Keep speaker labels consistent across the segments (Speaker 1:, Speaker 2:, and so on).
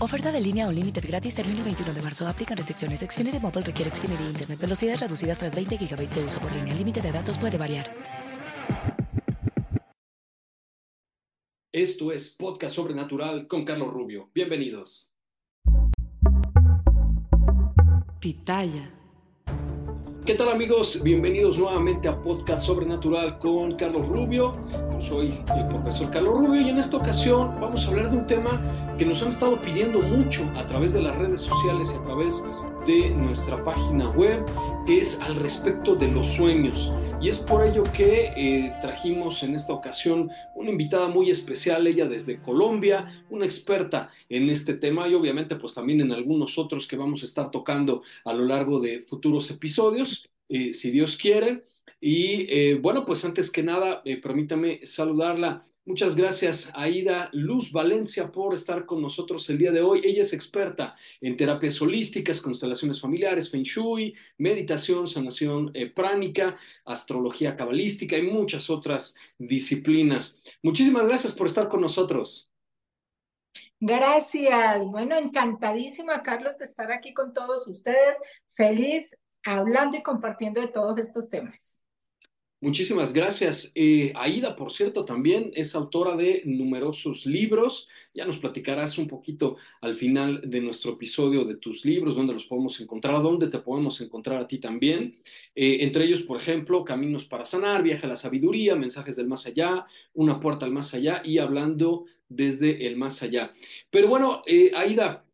Speaker 1: Oferta de línea o límite gratis termina el 21 de marzo. Aplican restricciones. Xfinity Mobile requiere Xfinity Internet. Velocidades reducidas tras 20 GB de uso por línea. El límite de datos puede variar.
Speaker 2: Esto es Podcast Sobrenatural con Carlos Rubio. Bienvenidos.
Speaker 3: Pitaya.
Speaker 2: ¿Qué tal amigos? Bienvenidos nuevamente a Podcast Sobrenatural con Carlos Rubio. Yo soy el profesor Carlos Rubio y en esta ocasión vamos a hablar de un tema que nos han estado pidiendo mucho a través de las redes sociales y a través de nuestra página web, es al respecto de los sueños. Y es por ello que eh, trajimos en esta ocasión una invitada muy especial, ella desde Colombia, una experta en este tema y obviamente pues también en algunos otros que vamos a estar tocando a lo largo de futuros episodios, eh, si Dios quiere. Y eh, bueno, pues antes que nada, permítame saludarla Muchas gracias Aida Luz Valencia por estar con nosotros el día de hoy. Ella es experta en terapias holísticas, constelaciones familiares, feng shui, meditación, sanación eh, pránica, astrología cabalística y muchas otras disciplinas. Muchísimas gracias por estar con nosotros.
Speaker 3: Gracias. Bueno, encantadísima, Carlos, de estar aquí con todos ustedes. Feliz hablando y compartiendo de todos estos temas.
Speaker 2: Muchísimas gracias. Eh, Aida, por cierto, también es autora de numerosos libros. Ya nos platicarás un poquito al final de nuestro episodio de tus libros, dónde los podemos encontrar, dónde te podemos encontrar a ti también. Eh, entre ellos, por ejemplo, Caminos para Sanar, Viaje a la Sabiduría, Mensajes del Más Allá, Una Puerta al Más Allá y Hablando desde el Más Allá. Pero bueno, eh, Aida,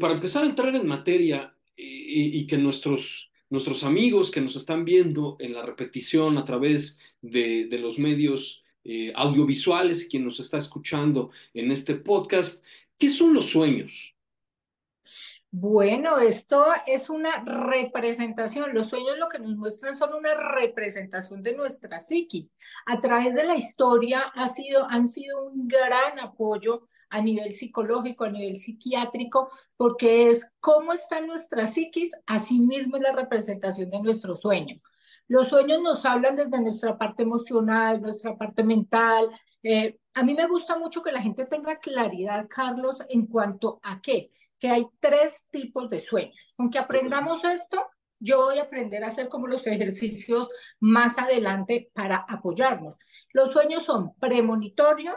Speaker 2: para empezar a entrar en materia y que nuestros nuestros amigos que nos están viendo en la repetición a través de, los medios eh, audiovisuales y quien nos está escuchando en este podcast, ¿qué son los sueños?
Speaker 3: Bueno, esto es una representación. Los sueños lo que nos muestran son una representación de nuestra psiquis. A través de la historia ha sido, han sido un gran apoyo a nivel psicológico, a nivel psiquiátrico, porque es cómo está nuestra psiquis, así mismo es la representación de nuestros sueños. Los sueños nos hablan desde nuestra parte emocional, nuestra parte mental. Eh, a mí me gusta mucho que la gente tenga claridad, Carlos, en cuanto a qué, que hay tres tipos de sueños. Con que aprendamos esto, yo voy a aprender a hacer como los ejercicios más adelante para apoyarnos. Los sueños son premonitorios,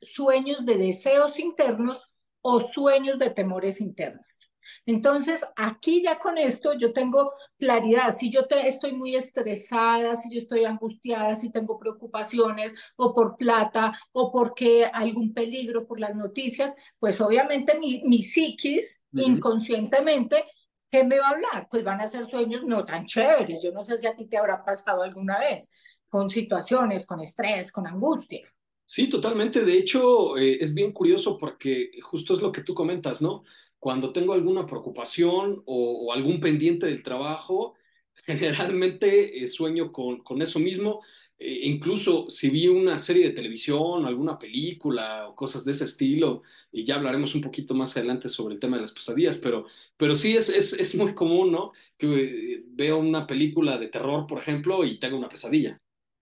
Speaker 3: sueños de deseos internos o sueños de temores internos. Entonces, aquí ya con esto yo tengo claridad. Si yo te, estoy muy estresada, si yo estoy angustiada, si tengo preocupaciones o por plata o porque algún peligro por las noticias, pues obviamente mi, mi psiquis inconscientemente ¿qué me va a hablar? Pues van a ser sueños no tan chéveres. Yo no sé si a ti te habrá pasado alguna vez con situaciones, con estrés, con angustia.
Speaker 2: Sí, totalmente. De hecho, eh, es bien curioso porque justo es lo que tú comentas, ¿no? Cuando tengo alguna preocupación o, algún pendiente del trabajo, generalmente eh, sueño con, con, eso mismo. Eh, incluso si vi una serie de televisión, alguna película o cosas de ese estilo, y ya hablaremos un poquito más adelante sobre el tema de las pesadillas, pero, pero sí es, es, es muy común, ¿no? Que veo una película de terror, por ejemplo, y tengo una pesadilla.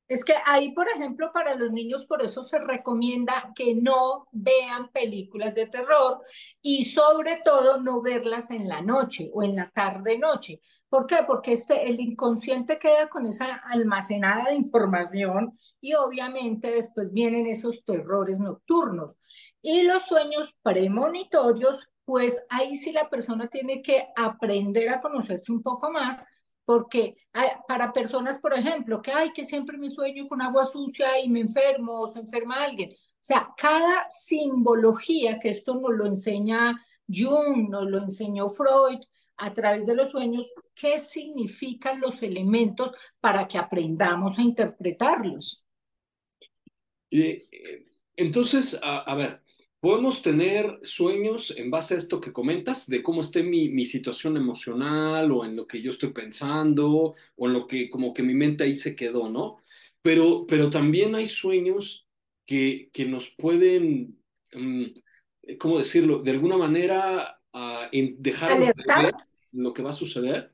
Speaker 3: Es que ahí, por ejemplo, para los niños, por eso se recomienda que no vean películas de terror y sobre todo no verlas en la noche o en la tarde-noche. ¿Por qué? Porque este, el inconsciente queda con esa almacenada de información y obviamente después vienen esos terrores nocturnos. Y los sueños premonitorios, pues ahí sí la persona tiene que aprender a conocerse un poco más porque para personas, por ejemplo, que hay que siempre me sueño con agua sucia y me enfermo o se enferma alguien. O sea, cada simbología, que esto nos lo enseña Jung, nos lo enseñó Freud, a través de los sueños, qué significan los elementos para que aprendamos a interpretarlos.
Speaker 2: Eh, entonces, a, ver, podemos tener sueños en base a esto que comentas, de cómo esté mi, mi, situación emocional o en lo que yo estoy pensando o en lo que como que mi mente ahí se quedó, ¿no? Pero, pero también hay sueños que, que nos pueden, mm, ¿cómo decirlo? De alguna manera uh, dejar lo que va a suceder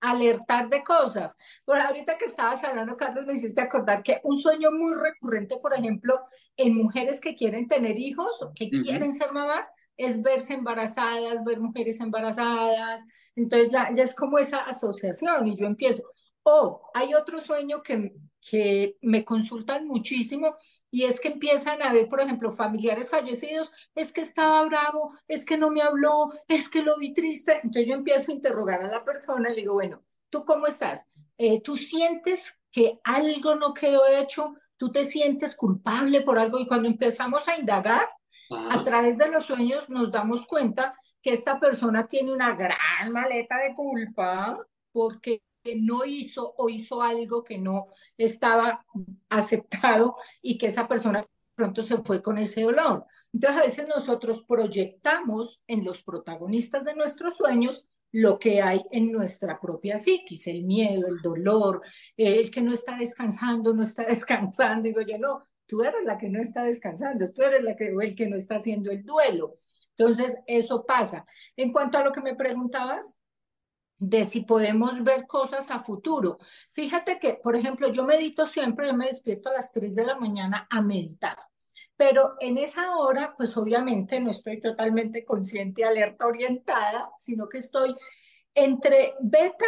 Speaker 3: alertar de cosas. Por ahorita que estabas hablando, Carlos, me hiciste acordar que un sueño muy recurrente, por ejemplo, en mujeres que quieren tener hijos o que quieren ser mamás, es verse embarazadas, ver mujeres embarazadas. Entonces ya, ya es como esa asociación y yo empiezo. O hay otro sueño que, que me consultan muchísimo y es que empiezan a ver, por ejemplo, familiares fallecidos, es que estaba bravo, es que no me habló, es que lo vi triste. Entonces yo empiezo a interrogar a la persona y le digo, bueno, ¿tú cómo estás? Eh, ¿Tú sientes que algo no quedó hecho? ¿Tú te sientes culpable por algo? Y cuando empezamos a indagar, a través de los sueños nos damos cuenta que esta persona tiene una gran maleta de culpa porque que no hizo o hizo algo que no estaba aceptado y que esa persona pronto se fue con ese dolor. Entonces a veces nosotros proyectamos en los protagonistas de nuestros sueños lo que hay en nuestra propia psiquis, el miedo, el dolor, el que no está descansando, no está descansando. Digo yo, no, tú eres la que no está descansando, tú eres la que, el que no está haciendo el duelo. Entonces, eso pasa. En cuanto a lo que me preguntabas, de si podemos ver cosas a futuro. Fíjate que, por ejemplo, yo medito siempre, yo me despierto a las 3 de la mañana a meditar, pero en esa hora, pues obviamente no estoy totalmente consciente, alerta, orientada, sino que estoy entre beta,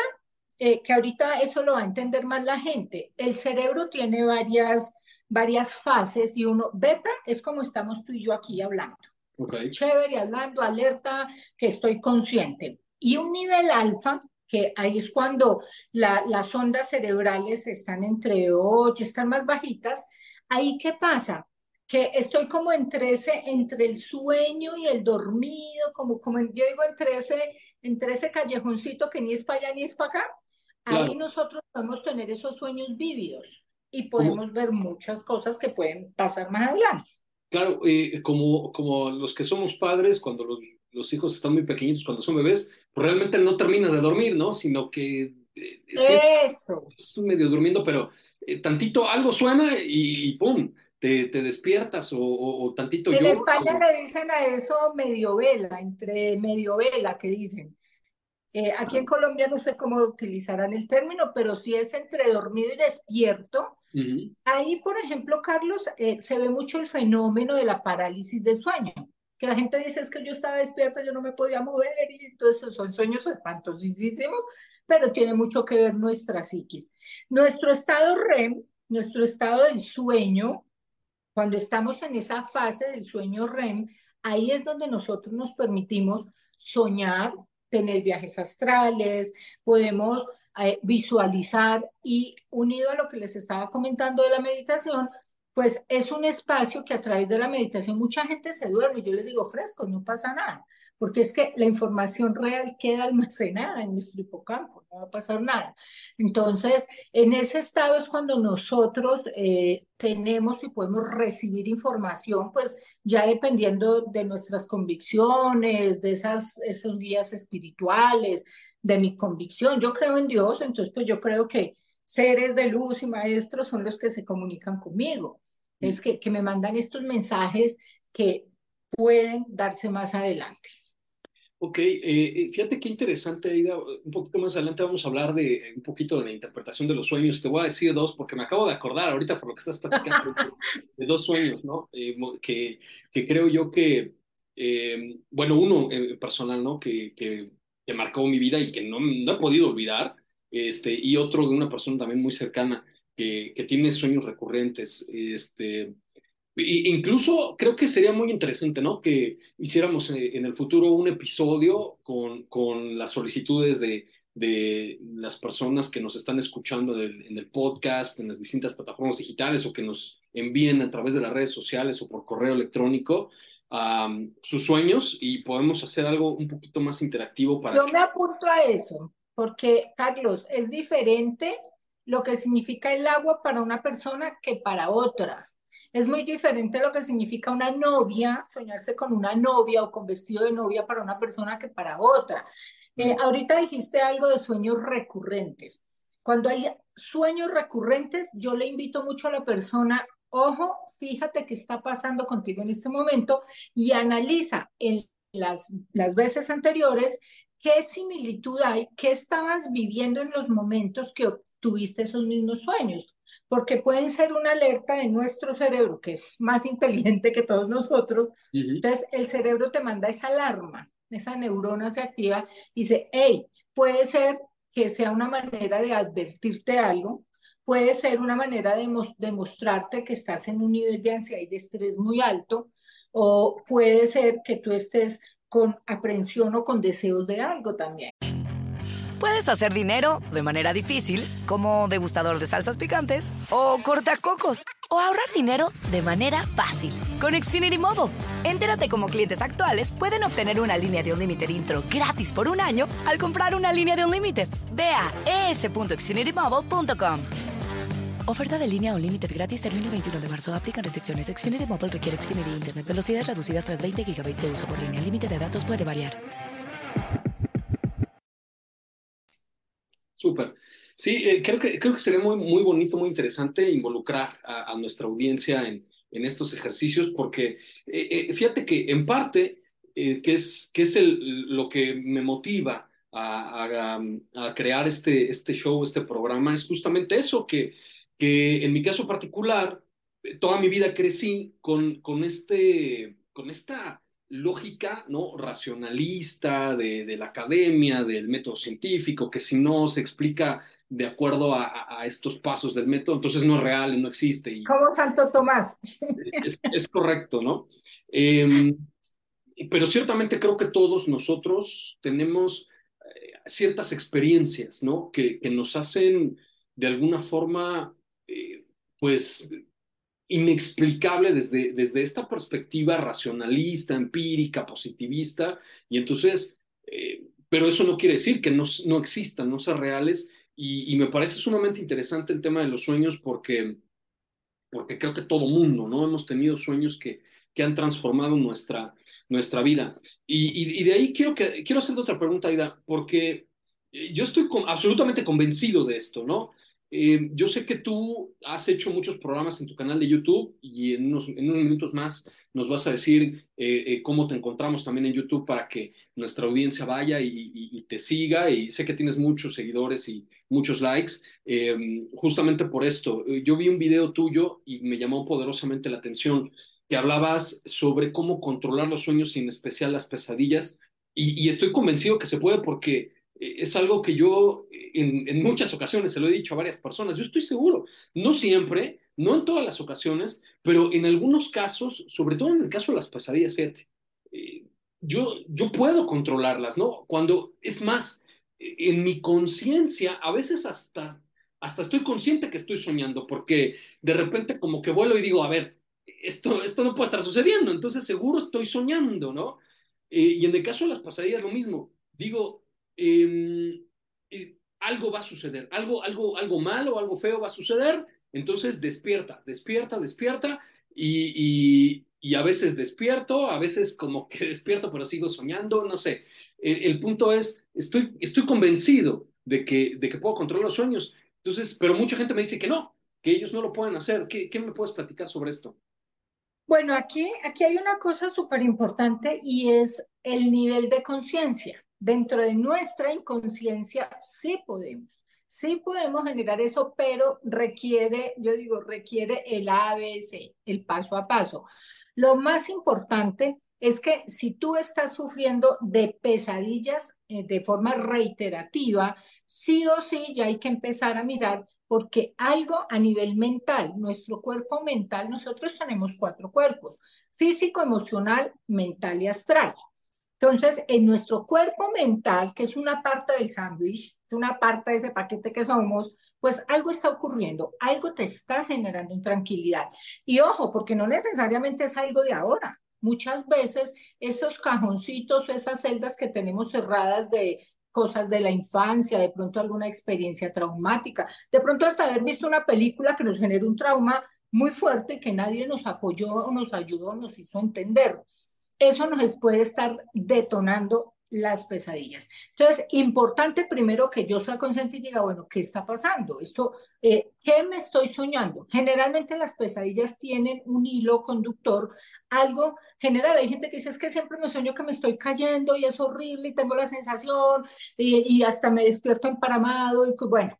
Speaker 3: eh, que ahorita eso lo va a entender más la gente. El cerebro tiene varias, varias fases y uno, beta es como estamos tú y yo aquí hablando. Okay. Chévere, hablando, alerta, que estoy consciente y un nivel alfa, que ahí es cuando las ondas cerebrales están entre 8, están más bajitas, ahí qué pasa? Que estoy como entre ese, entre el sueño y el dormido, como, como yo digo, entre ese, entre ese callejoncito que ni es para allá ni es para acá. Ahí nosotros podemos tener esos sueños vívidos y podemos ver muchas cosas que pueden pasar más adelante.
Speaker 2: Claro, eh, como, como los que somos padres, cuando los, los hijos están muy pequeñitos, cuando son bebés, pues realmente no terminas de dormir, ¿no? Sino que...
Speaker 3: Eh, Eso.
Speaker 2: Es medio durmiendo, pero eh, tantito algo suena y, ¡pum! Te, te, despiertas o, o, tantito...
Speaker 3: En España le dicen a eso medio vela, entre medio vela que dicen. Eh, aquí en Colombia no sé cómo utilizarán el término, pero si es entre dormido y despierto. Ahí, por ejemplo, Carlos, se ve mucho el fenómeno de la parálisis del sueño que la gente dice es que yo estaba despierta, yo no me podía mover, y entonces son sueños espantosísimos, pero tiene mucho que ver nuestra psiquis. Nuestro estado REM, nuestro estado del sueño, cuando estamos en esa fase del sueño REM, ahí es donde nosotros nos permitimos soñar, tener viajes astrales, podemos eh, visualizar y unido a lo que les estaba comentando de la meditación, pues es un espacio que a través de la meditación mucha gente se duerme. Yo les digo fresco, no pasa nada, porque es que la información real queda almacenada en nuestro hipocampo, no va a pasar nada. Entonces, en ese estado es cuando nosotros eh, tenemos y podemos recibir información, pues ya dependiendo de nuestras convicciones, de esas, esos guías espirituales, de mi convicción. Yo creo en Dios, entonces pues yo creo que seres de luz y maestros son los que se comunican conmigo. Es que, que me mandan estos mensajes que pueden darse más adelante.
Speaker 2: Ok, eh, eh, fíjate qué interesante, Aida. Un poquito más adelante vamos a hablar de un poquito de la interpretación de los sueños. Te voy a decir dos, porque me acabo de acordar ahorita por lo que estás platicando, de dos sueños, ¿no? Eh, que, que creo yo que, bueno, uno personal, ¿no? Que, que, que, marcó mi vida y que no, no he podido olvidar, este, y otro de una persona también muy cercana que, que tiene sueños recurrentes. Este, incluso creo que sería muy interesante, ¿no? Que hiciéramos eh, en el futuro un episodio con, con las solicitudes de, de las personas que nos están escuchando en el podcast, en las distintas plataformas digitales o que nos envíen a través de las redes sociales o por correo electrónico sus sueños y podemos hacer algo un poquito más interactivo para...
Speaker 3: Yo me apunto a eso, porque Carlos, es diferente lo que significa el agua para una persona que para otra. Es muy diferente lo que significa una novia, soñarse con una novia o con vestido de novia para una persona que para otra. Eh, ahorita dijiste algo de sueños recurrentes. Cuando hay sueños recurrentes, yo le invito mucho a la persona, ojo, fíjate qué está pasando contigo en este momento y analiza en las, las veces anteriores qué similitud hay, qué estabas viviendo en los momentos que tuviste esos mismos sueños, porque pueden ser una alerta de nuestro cerebro, que es más inteligente que todos nosotros. Entonces, el cerebro te manda esa alarma esa neurona se activa y dice, hey, puede ser que sea una manera de advertirte algo, puede ser una manera de demostrarte que estás en un nivel de ansiedad y de estrés muy alto, o puede ser que tú estés con aprensión o con deseos de algo también.
Speaker 1: Puedes hacer dinero de manera difícil, como degustador de salsas picantes, o cortacocos, o ahorrar dinero de manera fácil con Xfinity Mobile. Entérate cómo clientes actuales pueden obtener una línea de un límite intro gratis por un año al comprar una línea de un límite. Ve a es.xfinitymobile.com. Oferta de línea o límite gratis termina el 21 de marzo. Aplican restricciones. Xfinity Mobile requiere Xfinity Internet. Velocidades reducidas tras 20 GB de uso por línea. El límite de datos puede variar.
Speaker 2: Súper. Sí, eh, creo, que, creo que sería muy, muy bonito, muy interesante involucrar a, nuestra audiencia en, en, estos ejercicios, porque eh, eh, fíjate que en parte, que es, que es el, lo que me motiva a, a, crear este, este show, este programa, es justamente eso, que, que en mi caso particular, toda mi vida crecí con, con, este, con esta lógica ¿no? racionalista de, de, la academia, del método científico, que si no se explica de acuerdo a, a, estos pasos del método, entonces no es real no existe. Y
Speaker 3: Como Santo Tomás.
Speaker 2: Es, es correcto, ¿no? Eh, pero ciertamente creo que todos nosotros tenemos eh, ciertas experiencias, ¿no? Que, que, nos hacen de alguna forma, eh, pues, inexplicable desde, desde esta perspectiva racionalista, empírica, positivista, y entonces, eh, pero eso no quiere decir que no, no existan, no sean reales, y, me parece sumamente interesante el tema de los sueños porque, porque creo que todo mundo, ¿no? Hemos tenido sueños que, que han transformado nuestra, nuestra vida. Y, y, de ahí quiero, que, quiero hacerte otra pregunta, Aida, porque eh, yo estoy absolutamente convencido de esto, ¿no? Eh, yo sé que tú has hecho muchos programas en tu canal de YouTube y en unos, minutos más nos vas a decir eh, eh, cómo te encontramos también en YouTube para que nuestra audiencia vaya y, te siga. Y sé que tienes muchos seguidores y muchos likes. Justamente por esto, yo vi un video tuyo y me llamó poderosamente la atención que hablabas sobre cómo controlar los sueños y en especial las pesadillas. y, y estoy convencido que se puede porque es algo que yo en, en, muchas ocasiones se lo he dicho a varias personas, yo estoy seguro, no siempre, no en todas las ocasiones, pero en algunos casos, sobre todo en el caso de las pesadillas, fíjate, eh, yo, yo puedo controlarlas, ¿no? Cuando, es más, en mi conciencia, a veces hasta, hasta estoy consciente que estoy soñando, porque de repente como que vuelo y digo, a ver, esto, esto no puede estar sucediendo, entonces seguro estoy soñando, ¿no? Eh, y en el caso de las pesadillas, lo mismo, digo, eh, eh, algo va a suceder, algo, algo, algo malo, algo feo va a suceder, entonces despierta, despierta, despierta y, y, y, a veces despierto, a veces como que despierto pero sigo soñando, no sé. El, el punto es, estoy, estoy convencido de que, de que puedo controlar los sueños, entonces, pero mucha gente me dice que no, que ellos no lo pueden hacer. ¿Qué, qué me puedes platicar sobre esto?
Speaker 3: Bueno, aquí, aquí hay una cosa súper importante y es el nivel de conciencia dentro de nuestra inconsciencia sí podemos, sí podemos generar eso, pero requiere, yo digo, requiere el ABC, el paso a paso. Lo más importante es que si tú estás sufriendo de pesadillas eh, de forma reiterativa, sí o sí ya hay que empezar a mirar porque algo a nivel mental, nuestro cuerpo mental, nosotros tenemos cuatro cuerpos, físico, emocional, mental y astral. Entonces, en nuestro cuerpo mental, que es una parte del sándwich, una parte de ese paquete que somos, pues algo está ocurriendo, algo te está generando intranquilidad. Y ojo, porque no necesariamente es algo de ahora. Muchas veces esos cajoncitos o esas celdas que tenemos cerradas de cosas de la infancia, de pronto alguna experiencia traumática, de pronto hasta haber visto una película que nos genera un trauma muy fuerte que nadie nos apoyó o nos ayudó, nos hizo entender. Eso nos puede estar detonando las pesadillas. Entonces, importante primero que yo sea consciente y diga, bueno, ¿qué está pasando? Esto, eh, ¿qué me estoy soñando? Generalmente las pesadillas tienen un hilo conductor, algo general. Hay gente que dice, es que siempre me sueño que me estoy cayendo y es horrible y tengo la sensación y, y hasta me despierto emparamado y bueno.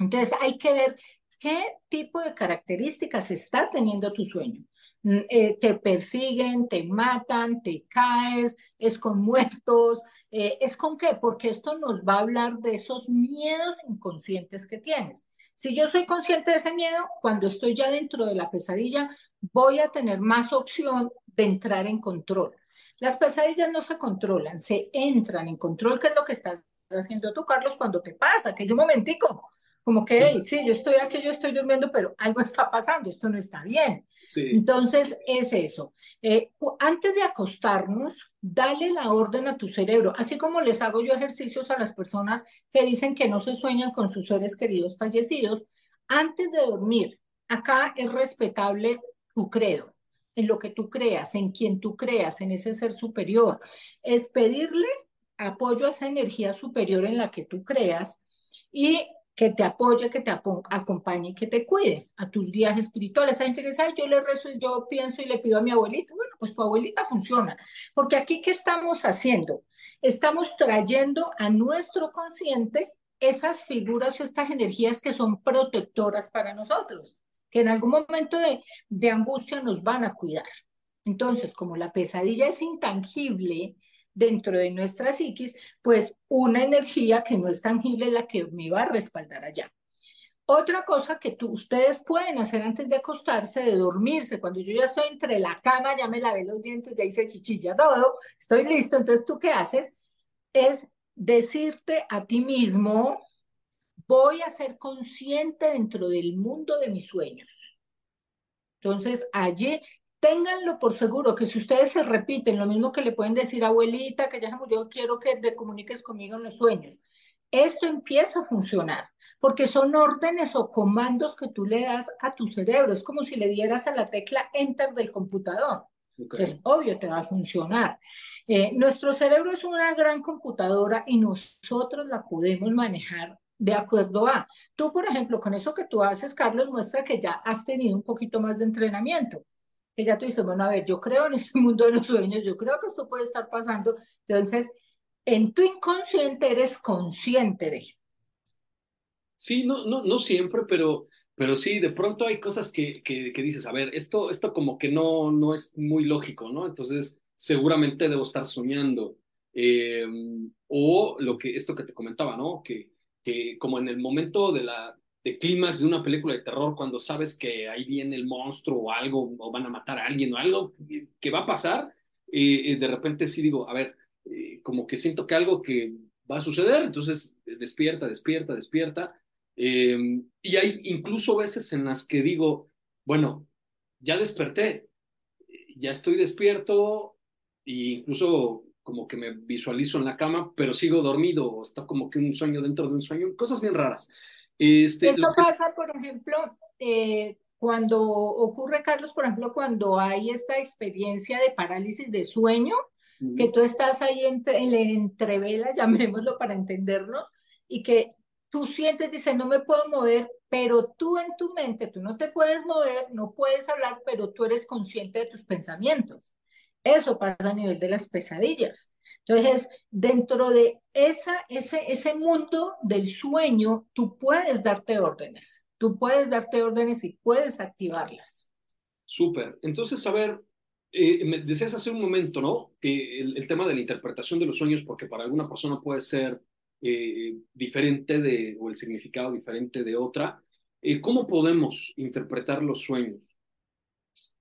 Speaker 3: Entonces, hay que ver qué tipo de características está teniendo tu sueño. Mm, eh, te persiguen, te matan, te caes, es con muertos, eh, es con qué, porque esto nos va a hablar de esos miedos inconscientes que tienes. Si yo soy consciente de ese miedo, cuando estoy ya dentro de la pesadilla, voy a tener más opción de entrar en control. Las pesadillas no se controlan, se entran en control, que es lo que estás haciendo tú, Carlos, cuando te pasa, que es un momentico, como que, sí, yo estoy aquí, yo estoy durmiendo, pero algo está pasando, esto no está bien. Entonces, es eso. Eh, antes de acostarnos, dale la orden a tu cerebro, así como les hago yo ejercicios a las personas que dicen que no se sueñan con sus seres queridos fallecidos, antes de dormir, acá es respetable tu credo, en lo que tú creas, en quien tú creas, en ese ser superior, es pedirle apoyo a esa energía superior en la que tú creas y que te apoye, que te acompañe y que te cuide a tus guías espirituales. Hay gente que dice, yo le rezo, yo pienso y le pido a mi abuelita. Bueno, pues tu abuelita funciona. Porque aquí, ¿qué estamos haciendo? Estamos trayendo a nuestro consciente esas figuras o estas energías que son protectoras para nosotros, que en algún momento de, de angustia nos van a cuidar. Entonces, como la pesadilla es intangible, dentro de nuestra psiquis, pues una energía que no es tangible es la que me va a respaldar allá. Otra cosa que tú, ustedes pueden hacer antes de acostarse, de dormirse, cuando yo ya estoy entre la cama, ya me lavé los dientes, ya hice chichilla, todo, estoy listo, entonces tú qué haces es decirte a ti mismo, voy a ser consciente dentro del mundo de mis sueños. Entonces, allí ténganlo por seguro que si ustedes se repiten lo mismo que le pueden decir abuelita, que ya se murió, quiero que te comuniques conmigo en los sueños. Esto empieza a funcionar porque son órdenes o comandos que tú le das a tu cerebro. Es como si le dieras a la tecla enter del computador. Es obvio, te va a funcionar. Eh, nuestro cerebro es una gran computadora y nosotros la podemos manejar de acuerdo a. Tú, por ejemplo, con eso que tú haces, Carlos, muestra que ya has tenido un poquito más de entrenamiento ya tú dices, bueno, a ver, yo creo en este mundo de los sueños, yo creo que esto puede estar pasando. Entonces, en tu inconsciente eres consciente de.
Speaker 2: Sí, no, no, no siempre, pero, pero sí, de pronto hay cosas que, que, que, dices, a ver, esto, esto como que no, no es muy lógico, ¿no? Entonces, seguramente debo estar soñando. Eh, o lo que, esto que te comentaba, ¿no? Que, que como en el momento de la, de clímax de una película de terror cuando sabes que ahí viene el monstruo o algo, o van a matar a alguien o algo que va a pasar, y de repente sí digo, a ver, eh, como que siento que algo que va a suceder, entonces despierta, despierta, despierta. Em, y hay incluso veces en las que digo, bueno, ya desperté, ya estoy despierto, e incluso como que me visualizo en la cama, pero sigo dormido, o está como que un sueño dentro de un sueño, cosas bien raras.
Speaker 3: Este, Esto pasa, por ejemplo, eh, cuando ocurre, Carlos, por ejemplo, cuando hay esta experiencia de parálisis de sueño, que tú estás ahí entre, en la entrevela, llamémoslo para entendernos, y que tú sientes, dice, no me puedo mover, pero tú en tu mente, tú no te puedes mover, no puedes hablar, pero tú eres consciente de tus pensamientos. Eso pasa a nivel de las pesadillas. Entonces, dentro de esa, ese, ese mundo del sueño, tú puedes darte órdenes, tú puedes darte órdenes y puedes activarlas.
Speaker 2: Súper. Entonces, a ver, eh, me decías hace un momento, ¿no? Que el, tema de la interpretación de los sueños, porque para alguna persona puede ser eh, diferente de, o el significado diferente de otra. Eh, ¿Cómo podemos interpretar los sueños?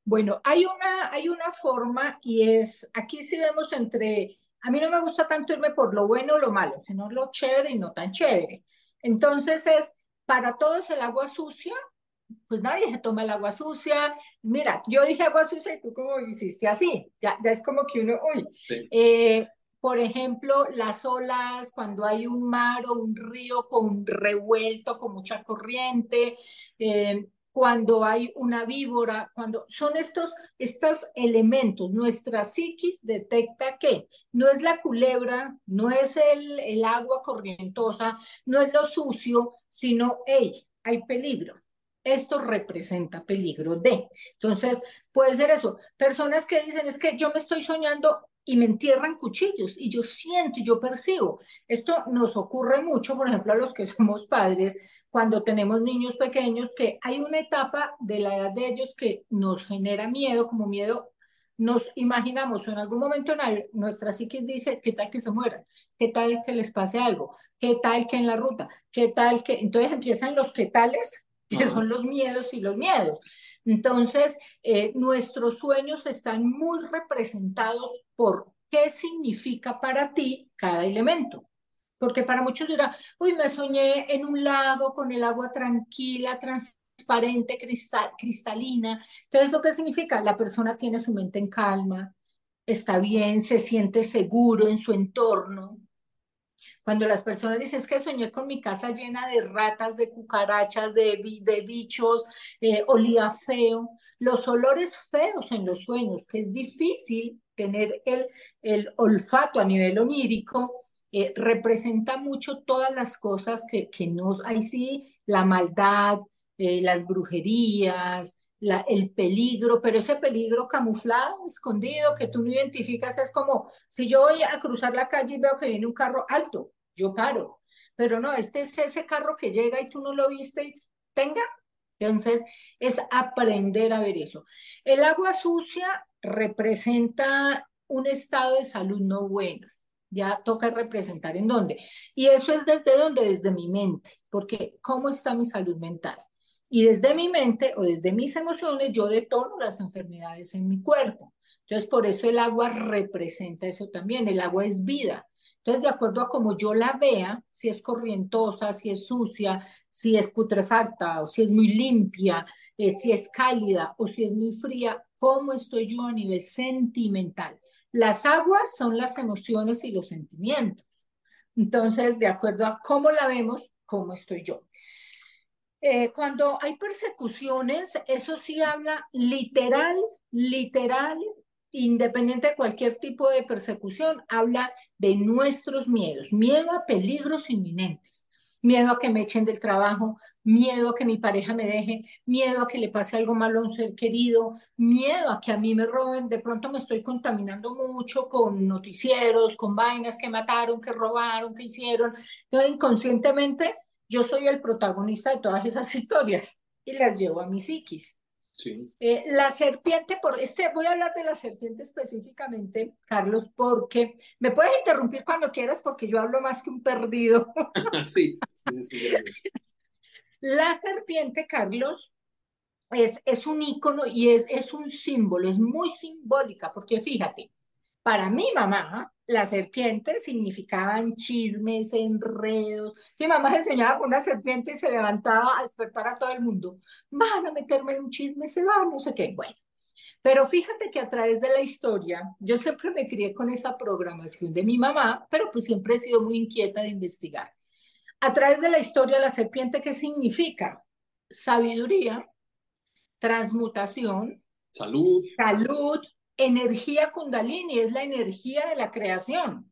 Speaker 3: Bueno, hay una, hay una forma y es, aquí sí vemos entre A mí no me gusta tanto irme por lo bueno o lo malo, sino lo chévere y no tan chévere. Entonces es, para todos el agua sucia, pues nadie se toma el agua sucia. Mira, yo dije agua sucia y tú como hiciste así, ya, ya es como que uno, uy, eh, por ejemplo, las olas, cuando hay un mar o un río con revuelto, con mucha corriente, eh, cuando hay una víbora, cuando son estos, estos elementos, nuestra psiquis detecta que no es la culebra, no es el, el agua corrientosa, no es lo sucio, sino, hey, hay peligro esto representa peligro de. Entonces, puede ser eso. Personas que dicen, es que yo me estoy soñando y me entierran cuchillos y yo siento y yo percibo. Esto nos ocurre mucho, por ejemplo, a los que somos padres, cuando tenemos niños pequeños, que hay una etapa de la edad de ellos que nos genera miedo, como miedo nos imaginamos o en algún momento en nuestra psiquis dice, ¿qué tal que se mueran? ¿Qué tal que les pase algo? ¿Qué tal que en la ruta? ¿Qué tal que...? Entonces empiezan los qué tales que son los miedos y los miedos. Entonces, eh, nuestros sueños están muy representados por qué significa para ti cada elemento. Porque para muchos dirá, uy, me soñé en un lago con el agua tranquila, transparente, cristal, cristalina. Entonces, ¿lo qué significa? La persona tiene su mente en calma, está bien, se siente seguro en su entorno, cuando las personas dicen es que soñé con mi casa llena de ratas, de cucarachas, de, de bichos, eh, olía feo, los olores feos en los sueños, que es difícil tener el, el olfato a nivel onírico, eh, representa mucho todas las cosas que, que nos, ahí sí, la maldad, eh, las brujerías, el peligro, pero ese peligro camuflado, escondido, que tú no identificas, es como si yo voy a cruzar la calle y veo que viene un carro alto, yo paro, pero no, este es ese carro que llega y tú no lo viste y tenga. Entonces, es aprender a ver eso. El agua sucia representa un estado de salud no bueno. Ya toca representar en dónde. Y eso es desde dónde, desde mi mente, porque ¿cómo está mi salud mental? Y desde mi mente o desde mis emociones yo detono las enfermedades en mi cuerpo. Entonces, por eso el agua representa eso también. El agua es vida. Entonces, de acuerdo a cómo yo la vea, si es corrientosa, si es sucia, si es putrefacta o si es muy limpia, eh, si es cálida o si es muy fría, ¿cómo estoy yo a nivel sentimental? Las aguas son las emociones y los sentimientos. Entonces, de acuerdo a cómo la vemos, cómo estoy yo. Eh, cuando hay persecuciones, eso sí habla literal, literal, independiente de cualquier tipo de persecución, habla de nuestros miedos, miedo a peligros inminentes, miedo a que me echen del trabajo, miedo a que mi pareja me deje, miedo a que le pase algo malo a un ser querido, miedo a que a mí me roben, de pronto me estoy contaminando mucho con noticieros, con vainas que mataron, que robaron, que hicieron, entonces inconscientemente yo soy el protagonista de todas esas historias y las llevo a mi psiquis. Sí. Eh, la serpiente, por este, voy a hablar de la serpiente específicamente, Carlos, porque me puedes interrumpir cuando quieras, porque yo hablo más que un perdido. sí, sí, sí, La serpiente, Carlos, es, es un ícono y es, es un símbolo, es muy simbólica, porque fíjate, para mi mamá, las serpientes significaban chismes, enredos. Mi mamá se enseñaba con una serpiente y se levantaba a despertar a todo el mundo. Van a meterme en un chisme, se va, no sé qué. Bueno, pero fíjate que a través de la historia, yo siempre me crié con esa programación de mi mamá, pero pues siempre he sido muy inquieta de investigar. A través de la historia, la serpiente, ¿qué significa? Sabiduría, transmutación,
Speaker 2: salud,
Speaker 3: salud, energía kundalini, es la energía de la creación.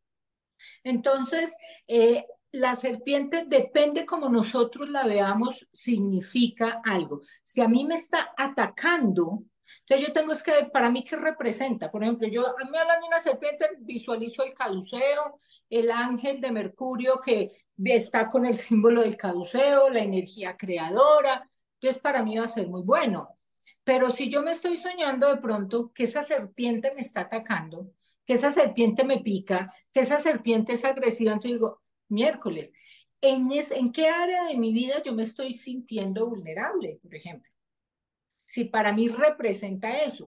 Speaker 3: Entonces, eh, la serpiente depende como nosotros la veamos, significa algo. Si a mí me está atacando, entonces yo tengo es que, para mí, ¿qué representa? Por ejemplo, yo, a mí hablando de una serpiente, visualizo el caduceo, el ángel de Mercurio que está con el símbolo del caduceo, la energía creadora. Entonces, para mí va a ser muy bueno. Pero si yo me estoy soñando de pronto que esa serpiente me está atacando, que esa serpiente me pica, que esa serpiente es agresiva, entonces digo, miércoles, ¿en, ¿en qué área de mi vida yo me estoy sintiendo vulnerable, por ejemplo? Si para mí representa eso.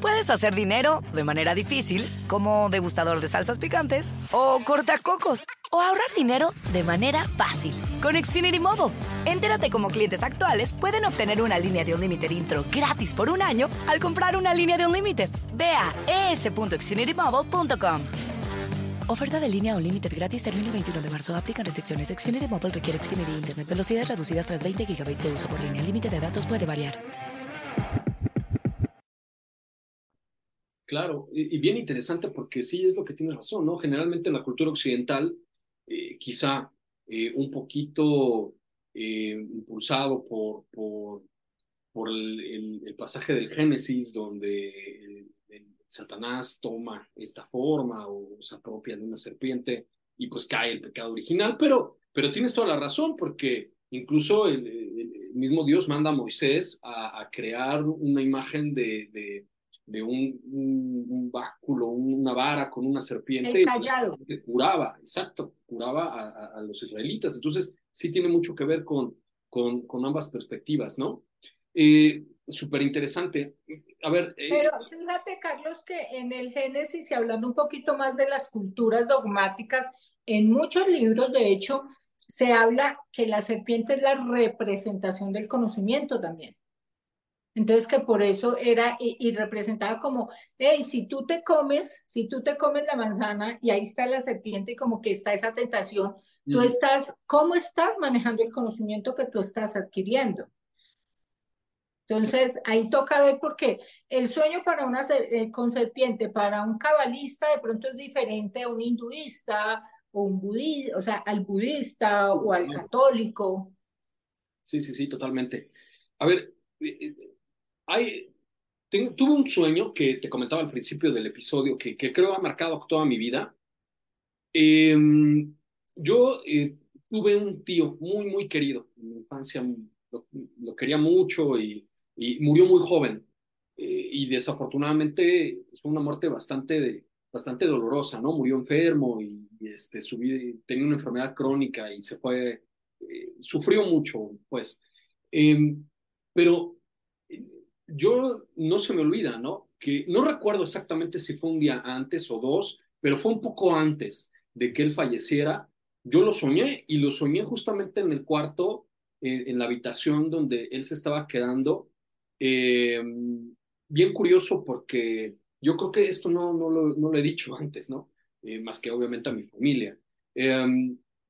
Speaker 1: Puedes hacer dinero de manera difícil, como degustador de salsas picantes, o cortacocos, o ahorrar dinero de manera fácil con Xfinity Mobile. Entérate cómo clientes actuales pueden obtener una línea de un límite intro gratis por un año al comprar una línea de un límite. Ve a es.xfinitymobile.com. Oferta de línea o límite gratis termina el 21 de marzo. Aplican restricciones. Xfinity Mobile requiere Xfinity Internet. Velocidades reducidas tras 20 GB de uso por línea. El límite de datos puede variar.
Speaker 2: Claro, y, bien interesante porque sí es lo que tiene razón, ¿no? Generalmente en la cultura occidental, eh, quizá eh, un poquito eh, impulsado por, por, por el, pasaje del Génesis, donde Satanás toma esta forma o se apropia de una serpiente y pues cae el pecado original, pero, pero tienes toda la razón porque incluso el, mismo Dios manda a Moisés a, crear una imagen de de un, un, báculo, una vara con una serpiente. Que curaba, exacto, curaba a, los israelitas. Entonces, sí tiene mucho que ver con, con, con ambas perspectivas, ¿no? Eh, Súper interesante. A ver.
Speaker 3: Eh, Pero fíjate, Carlos, que en el Génesis, y hablando un poquito más de las culturas dogmáticas, en muchos libros, de hecho, se habla que la serpiente es la representación del conocimiento también. Entonces que por eso era y, representaba como, hey, si tú te comes, si tú te comes la manzana y ahí está la serpiente y como que está esa tentación, tú estás, ¿cómo estás manejando el conocimiento que tú estás adquiriendo? Entonces, ahí toca ver por qué. El sueño para una eh, con serpiente, para un cabalista, de pronto es diferente a un hinduista o un budista, o sea, al budista o al católico.
Speaker 2: Sí, sí, sí, totalmente. A ver, eh, eh, tuve un sueño que te comentaba al principio del episodio que, que creo ha marcado toda mi vida. Em, yo eh, tuve un tío muy, muy querido. En mi infancia lo, quería mucho y, y, murió muy joven. Eh, y desafortunadamente fue una muerte bastante, bastante dolorosa, ¿no? Murió enfermo y, este, tenía una enfermedad crónica y se fue, eh, sufrió mucho, pues. Em, pero yo no se me olvida, ¿no? Que no recuerdo exactamente si fue un día antes o dos, pero fue un poco antes de que él falleciera. Yo lo soñé y lo soñé justamente en el cuarto, eh, en la habitación donde él se estaba quedando. Eh, bien curioso porque yo creo que esto no, no, lo, no lo he dicho antes, ¿no? Eh, más que obviamente a mi familia.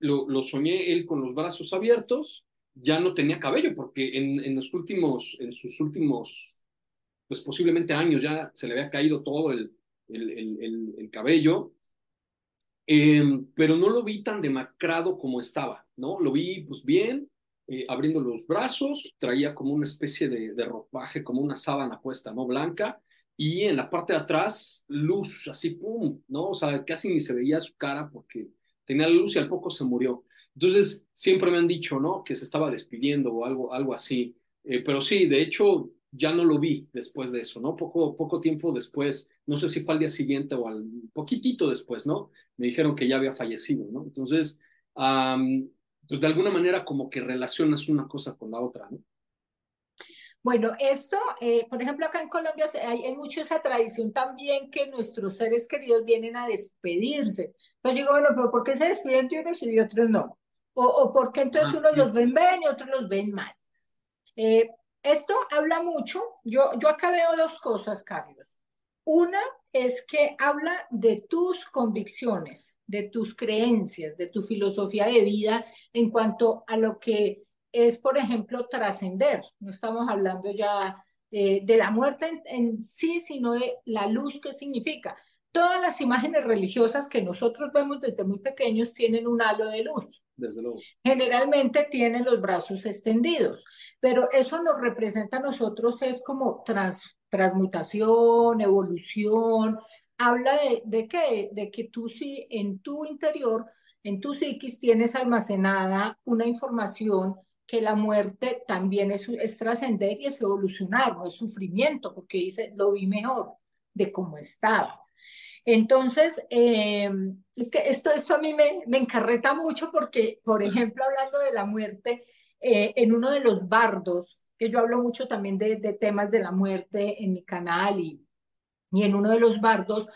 Speaker 2: Lo, lo, soñé él con los brazos abiertos, ya no tenía cabello, porque en, en, los últimos, en sus últimos, pues posiblemente años ya se le había caído todo el, el, el, el cabello, em, pero no lo vi tan demacrado como estaba, ¿no? Lo vi pues bien, eh, abriendo los brazos, traía como una especie de, de ropaje, como una sábana puesta, ¿no? Blanca, y en la parte de atrás, luz, así, pum, ¿no? O sea, casi ni se veía su cara porque tenía luz y al poco se murió. Entonces, siempre me han dicho, ¿no? Que se estaba despidiendo o algo, algo así. Eh, pero sí, de hecho, ya no lo vi después de eso, ¿no? Poco, poco tiempo después, no sé si fue al día siguiente o al poquitito después, ¿no? Me dijeron que ya había fallecido, ¿no? Entonces, pues de alguna manera como que relacionas una cosa con la otra, ¿no?
Speaker 3: Bueno, esto, eh, por ejemplo, acá en Colombia hay, hay, mucho esa tradición también que nuestros seres queridos vienen a despedirse. Pero digo, bueno, pero ¿por qué se despiden de unos y de otros no? o, o porque entonces ah, unos los ven bien y otros los ven mal. Eh, esto habla mucho, yo, yo acá veo dos cosas, Carlos. Una es que habla de tus convicciones, de tus creencias, de tu filosofía de vida en cuanto a lo que es, por ejemplo, trascender. No estamos hablando ya eh, de la muerte en, en, sí, sino de la luz que significa. Todas las imágenes religiosas que nosotros vemos desde muy pequeños tienen un halo de luz.
Speaker 2: Desde luego.
Speaker 3: Generalmente tienen los brazos extendidos, pero eso nos representa a nosotros es como transmutación, evolución. Habla de, de, que, de que tú sí en tu interior, en tu psiquis tienes almacenada una información que la muerte también es, es trascender y es evolucionar, no es sufrimiento, porque dice, lo vi mejor de cómo estaba. Entonces, eh, es que esto, esto a mí me, me, encarreta mucho porque, por ejemplo, hablando de la muerte, eh, en uno de los bardos, que yo hablo mucho también de, de, temas de la muerte en mi canal y, y en uno de los bardos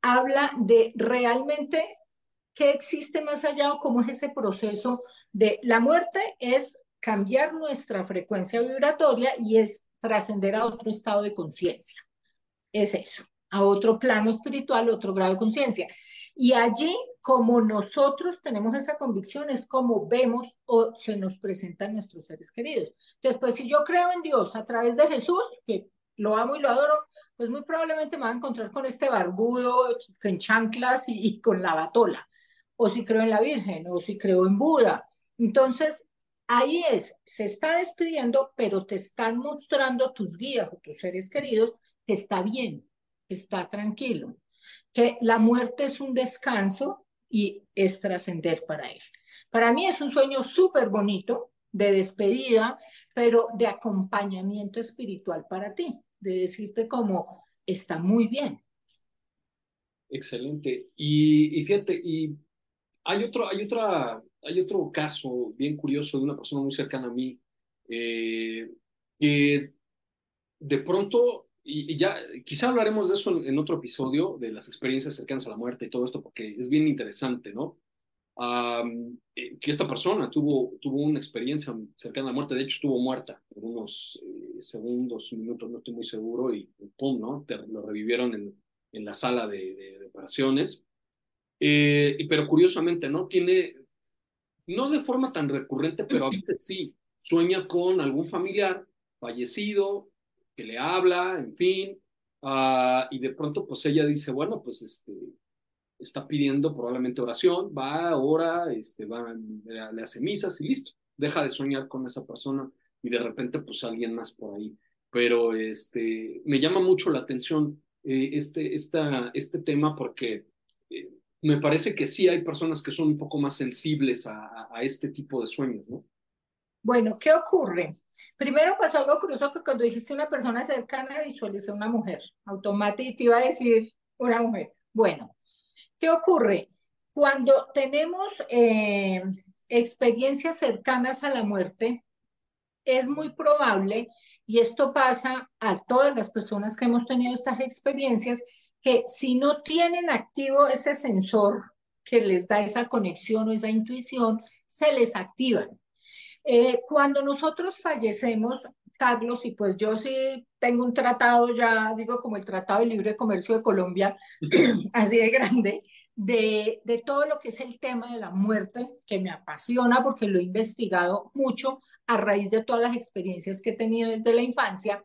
Speaker 3: habla de realmente qué existe más allá o cómo es ese proceso de la muerte es cambiar nuestra frecuencia vibratoria y es trascender a otro estado de conciencia. Es eso, a otro plano espiritual, otro grado de conciencia. Y allí, como nosotros tenemos esa convicción, es como vemos o se nos presentan nuestros seres queridos. Entonces, pues si yo creo en Dios a través de Jesús, que lo amo y lo adoro, pues muy probablemente me va a encontrar con este barbudo, con chanclas y, y con la batola. O si creo en la Virgen, o si creo en Buda. Entonces, ahí es, se está despidiendo, pero te están mostrando tus guías o tus seres queridos que está bien, que está tranquilo, que la muerte es un descanso y es trascender para él. Para mí es un sueño súper bonito de despedida, pero de acompañamiento espiritual para ti, de decirte como está muy bien.
Speaker 2: Excelente. Y, y fíjate, y hay otro, hay otra, hay otro caso bien curioso de una persona muy cercana a mí, eh, que de pronto y, ya, quizá hablaremos de eso en, otro episodio, de las experiencias cercanas a la muerte y todo esto, porque es bien interesante, ¿no? Eh, que esta persona tuvo, tuvo una experiencia cercana a la muerte, de hecho estuvo muerta por unos eh, segundos, minutos, no estoy muy seguro, y pum, ¿no? lo revivieron en, en la sala de, de, operaciones. Eh, pero curiosamente, ¿no? Tiene, no de forma tan recurrente, pero a veces sí, sueña con algún familiar fallecido que le habla, en fin, uh, y de pronto pues ella dice, bueno, pues este, está pidiendo probablemente oración, va, ora, este, va, le hace misas y listo, deja de soñar con esa persona y de repente pues alguien más por ahí. Pero este, me llama mucho la atención eh, este, esta, este tema porque eh, me parece que sí hay personas que son un poco más sensibles a, este tipo de sueños, ¿no?
Speaker 3: Bueno, ¿qué ocurre? Primero pasó algo curioso que cuando dijiste una persona cercana visualicé una mujer, automáticamente te iba a decir una mujer. Bueno, ¿qué ocurre? Cuando tenemos eh, experiencias cercanas a la muerte, es muy probable, y esto pasa a todas las personas que hemos tenido estas experiencias, que si no tienen activo ese sensor que les da esa conexión o esa intuición, se les activan. Eh, cuando nosotros fallecemos, Carlos, y pues yo sí tengo un tratado ya, digo como el Tratado de Libre Comercio de Colombia, así de grande, de, de todo lo que es el tema de la muerte, que me apasiona porque lo he investigado mucho a raíz de todas las experiencias que he tenido desde la infancia.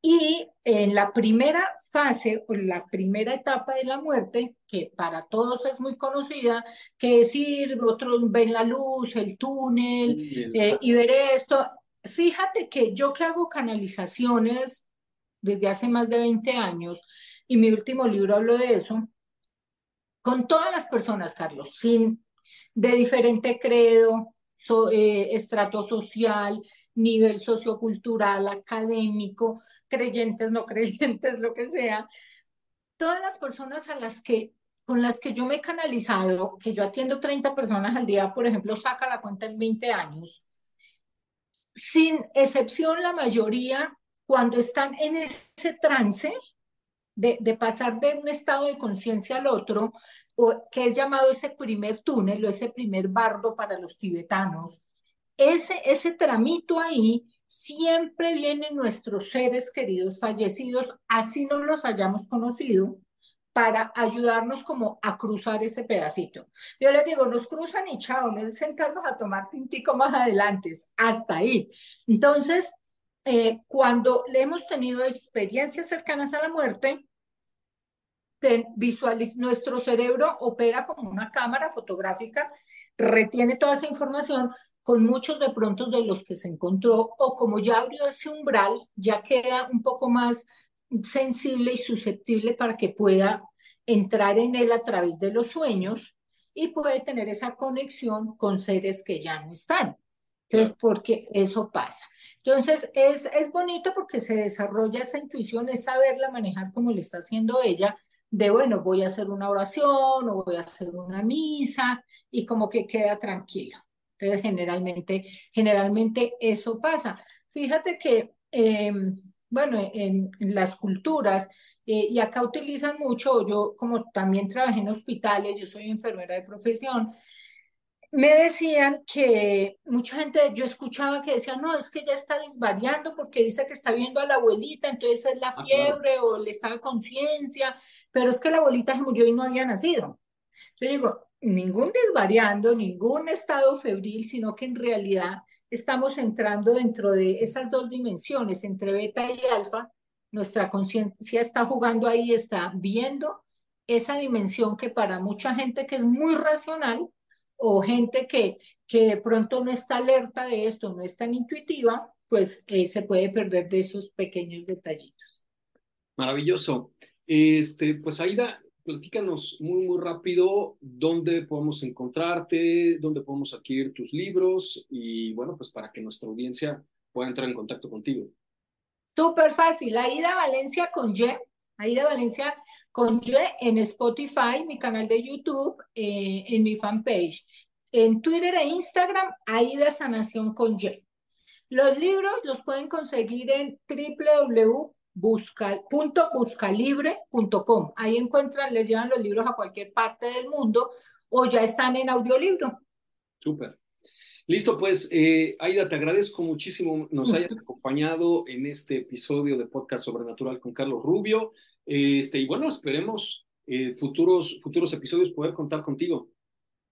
Speaker 3: Y en la primera fase o la primera etapa de la muerte, que para todos es muy conocida, que es ir, otros ven la luz, el túnel eh, y ver esto. Fíjate que yo que hago canalizaciones desde hace más de 20 años, y mi último libro hablo de eso, con todas las personas, Carlos, sin de diferente credo, eh, estrato social, nivel sociocultural, académico, creyentes, no creyentes, lo que sea, todas las personas a las que con las que yo me he canalizado, que yo atiendo 30 personas al día, por ejemplo, saca la cuenta en 20 años, sin excepción la mayoría, cuando están en ese trance de, pasar de un estado de conciencia al otro, o, que es llamado ese primer túnel o ese primer bardo para los tibetanos, ese, ese tramito ahí siempre vienen nuestros seres queridos fallecidos, así no los hayamos conocido, para ayudarnos como a cruzar ese pedacito. Yo les digo, nos cruzan y chao, no es sentarnos a tomar tintico más adelante, hasta ahí. Entonces, eh, cuando le hemos tenido experiencias cercanas a la muerte, nuestro cerebro opera como una cámara fotográfica, retiene toda esa información, con muchos de pronto de los que se encontró, o como ya abrió ese umbral, ya queda un poco más sensible y susceptible para que pueda entrar en él a través de los sueños y puede tener esa conexión con seres que ya no están. Entonces, porque eso pasa. Entonces, es, es bonito porque se desarrolla esa intuición, es saberla manejar como lo está haciendo ella, de, bueno, voy a hacer una oración o voy a hacer una misa y como que queda tranquilo. Entonces, generalmente, generalmente eso pasa. Fíjate que em, bueno, en, las culturas, eh, y acá utilizan mucho, yo como también trabajé en hospitales, yo soy enfermera de profesión, me decían que mucha gente, yo escuchaba que decían, no, es que ya está disvariando porque dice que está viendo a la abuelita, entonces es la ah, fiebre o le está conciencia, pero es que la abuelita se murió y no había nacido. Yo digo, ningún disvariando, ningún estado febril, sino que en realidad estamos entrando dentro de esas dos dimensiones, entre beta y alfa. Nuestra conciencia está jugando ahí, está viendo esa dimensión que para mucha gente que es muy racional o gente que, que de pronto no está alerta de esto, no es tan intuitiva, pues eh, se puede perder de esos pequeños detallitos.
Speaker 2: Maravilloso. Este, pues Aida, platícanos muy, muy rápido dónde podemos encontrarte, dónde podemos adquirir tus libros y bueno, pues para que nuestra audiencia pueda entrar en contacto contigo.
Speaker 3: Súper fácil, Aida Valencia con Y, Aida Valencia con Y en Spotify, mi canal de YouTube, eh, en mi fanpage. En Twitter e Instagram, Aida Sanación con Y. Los libros los pueden conseguir en www busca, punto buscalibre.com. Ahí encuentran, les llevan los libros a cualquier parte del mundo o ya están en audiolibro.
Speaker 2: Súper. Listo, pues eh, Aida, te agradezco muchísimo nos hayas acompañado en este episodio de Podcast Sobrenatural con Carlos Rubio. Este, y bueno, esperemos eh, futuros, futuros episodios poder contar contigo.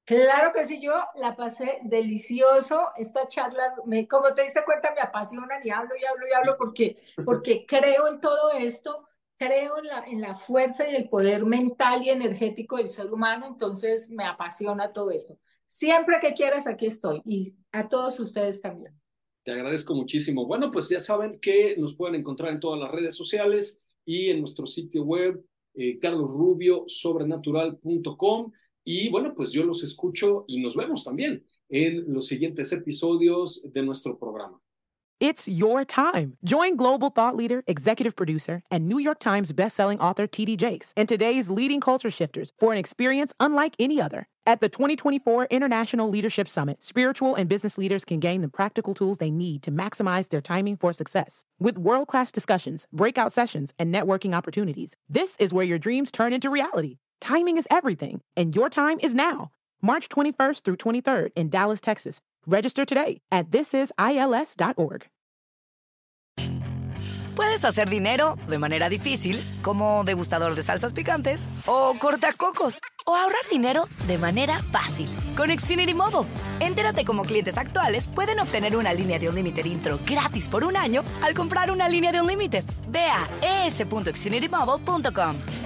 Speaker 3: Claro que sí, yo la pasé delicioso. Estas charlas, me, como te diste cuenta, me apasionan y hablo y hablo y hablo porque, porque creo en todo esto, creo en la, en la fuerza y el poder mental y energético del ser humano, entonces me apasiona todo esto. Siempre que quieras, aquí estoy y a todos ustedes también.
Speaker 2: Te agradezco muchísimo. Bueno, pues ya saben que nos pueden encontrar en todas las redes sociales y en nuestro sitio web, eh, carlosrubiosobrenatural.com. Y bueno, pues yo los escucho y nos vemos también en los siguientes episodios de nuestro programa.
Speaker 4: It's your time. Join global thought leader, executive producer, and New York Times bestselling author TD Jakes and today's leading culture shifters for an experience unlike any other. At the 2024 International Leadership Summit, spiritual and business leaders can gain the practical tools they need to maximize their timing for success. With world class discussions, breakout sessions, and networking opportunities, this is where your dreams turn into reality. Timing is everything, and your time is now. March 21st through 23rd in Dallas, Texas. Register today at thisisils.org.
Speaker 1: Puedes hacer dinero de manera difícil, como degustador de salsas picantes, o cortacocos, o ahorrar dinero de manera fácil con Xfinity Mobile. Entérate cómo clientes actuales pueden obtener una línea de un límite intro gratis por un año al comprar una línea de un límite. Ve a es.xfinitymobile.com.